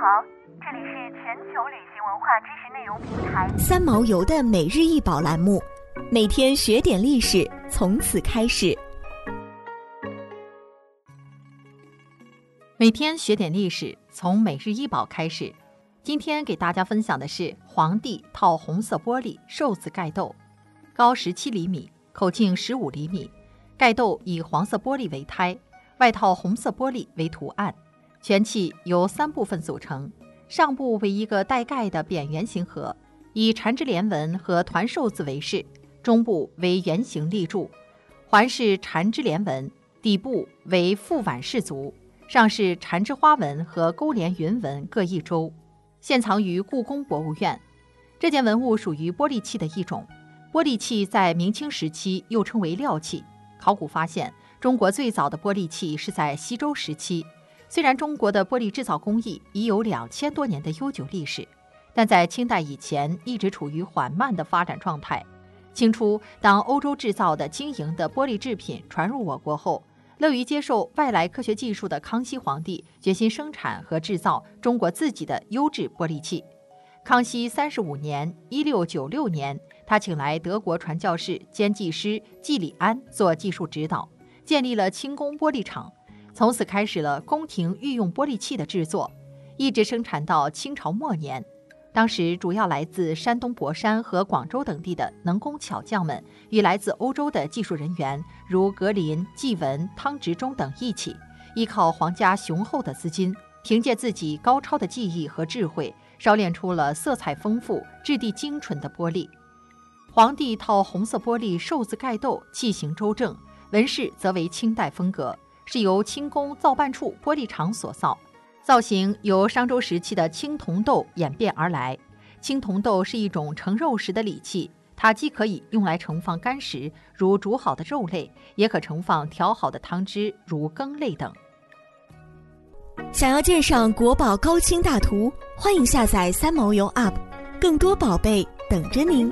好，这里是全球旅行文化知识内容平台三毛游的每日一宝栏目，每天学点历史，从此开始。每天学点历史，从每日一宝开始。今天给大家分享的是皇帝套红色玻璃寿字盖斗，高十七厘米，口径十五厘米，盖斗以黄色玻璃为胎，外套红色玻璃为图案。全器由三部分组成，上部为一个带盖的扁圆形盒，以缠枝莲纹和团寿字为饰；中部为圆形立柱，环是缠枝莲纹；底部为覆碗饰足，上是缠枝花纹和勾连云纹各一周，现藏于故宫博物院。这件文物属于玻璃器的一种。玻璃器在明清时期又称为料器。考古发现，中国最早的玻璃器是在西周时期。虽然中国的玻璃制造工艺已有两千多年的悠久历史，但在清代以前一直处于缓慢的发展状态。清初，当欧洲制造的晶莹的玻璃制品传入我国后，乐于接受外来科学技术的康熙皇帝决心生产和制造中国自己的优质玻璃器。康熙三十五年（一六九六年），他请来德国传教士兼技师季里安做技术指导，建立了清宫玻璃厂。从此开始了宫廷御用玻璃器的制作，一直生产到清朝末年。当时主要来自山东博山和广州等地的能工巧匠们，与来自欧洲的技术人员如格林、季文、汤执中等一起，依靠皇家雄厚的资金，凭借自己高超的技艺和智慧，烧炼出了色彩丰富、质地精纯的玻璃。皇帝套红色玻璃寿字盖斗，器形周正，纹饰则为清代风格。是由清宫造办处玻璃厂所造，造型由商周时期的青铜豆演变而来。青铜豆是一种盛肉食的礼器，它既可以用来盛放干食，如煮好的肉类，也可盛放调好的汤汁，如羹类等。想要鉴赏国宝高清大图，欢迎下载三毛游 App，更多宝贝等着您。